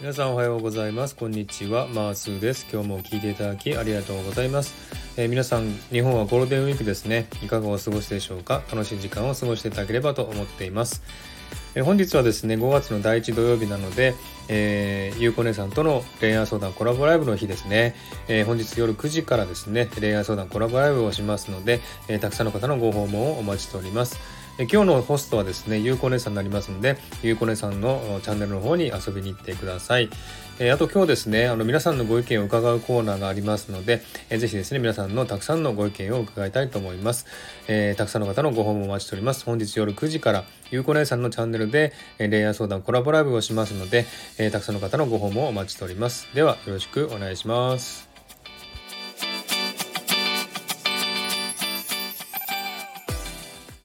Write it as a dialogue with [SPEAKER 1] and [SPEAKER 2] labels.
[SPEAKER 1] 皆さんおはようございます。こんにちは。マースーです。今日も聞いていただきありがとうございます、えー、皆さん日本はゴールデンウィークですね。いかがお過ごしでしょうか？楽しい時間を過ごしていただければと思っています。え本日はですね5月の第1土曜日なので、え、ゆうこ姉さんとの恋愛相談コラボライブの日ですね、えー、本日夜9時からですね恋愛相談コラボライブをしますので、え、たくさんの方のご訪問をお待ちしております。え今日のホストはですね、ゆうこ姉さんになりますので、ゆうこ姉さんのチャンネルの方に遊びに行ってください。えあと今日ですね、あの皆さんのご意見を伺うコーナーがありますので、えー、ぜひですね、皆さんのたくさんのご意見を伺いたいと思います。えー、たくさんの方のご訪問をお待ちしております。本日夜9時から、ゆうこ姉さんのチャンネルで、えー、恋愛相談コラボライブをしますので、えたくさんの方のご訪問をお待ちしております。では、よろしくお願いします。